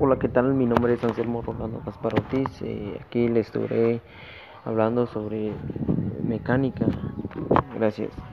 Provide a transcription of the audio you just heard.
Hola, ¿qué tal? Mi nombre es Anselmo Rolando Gaspar Ortiz. Eh, aquí les estaré hablando sobre mecánica. Gracias.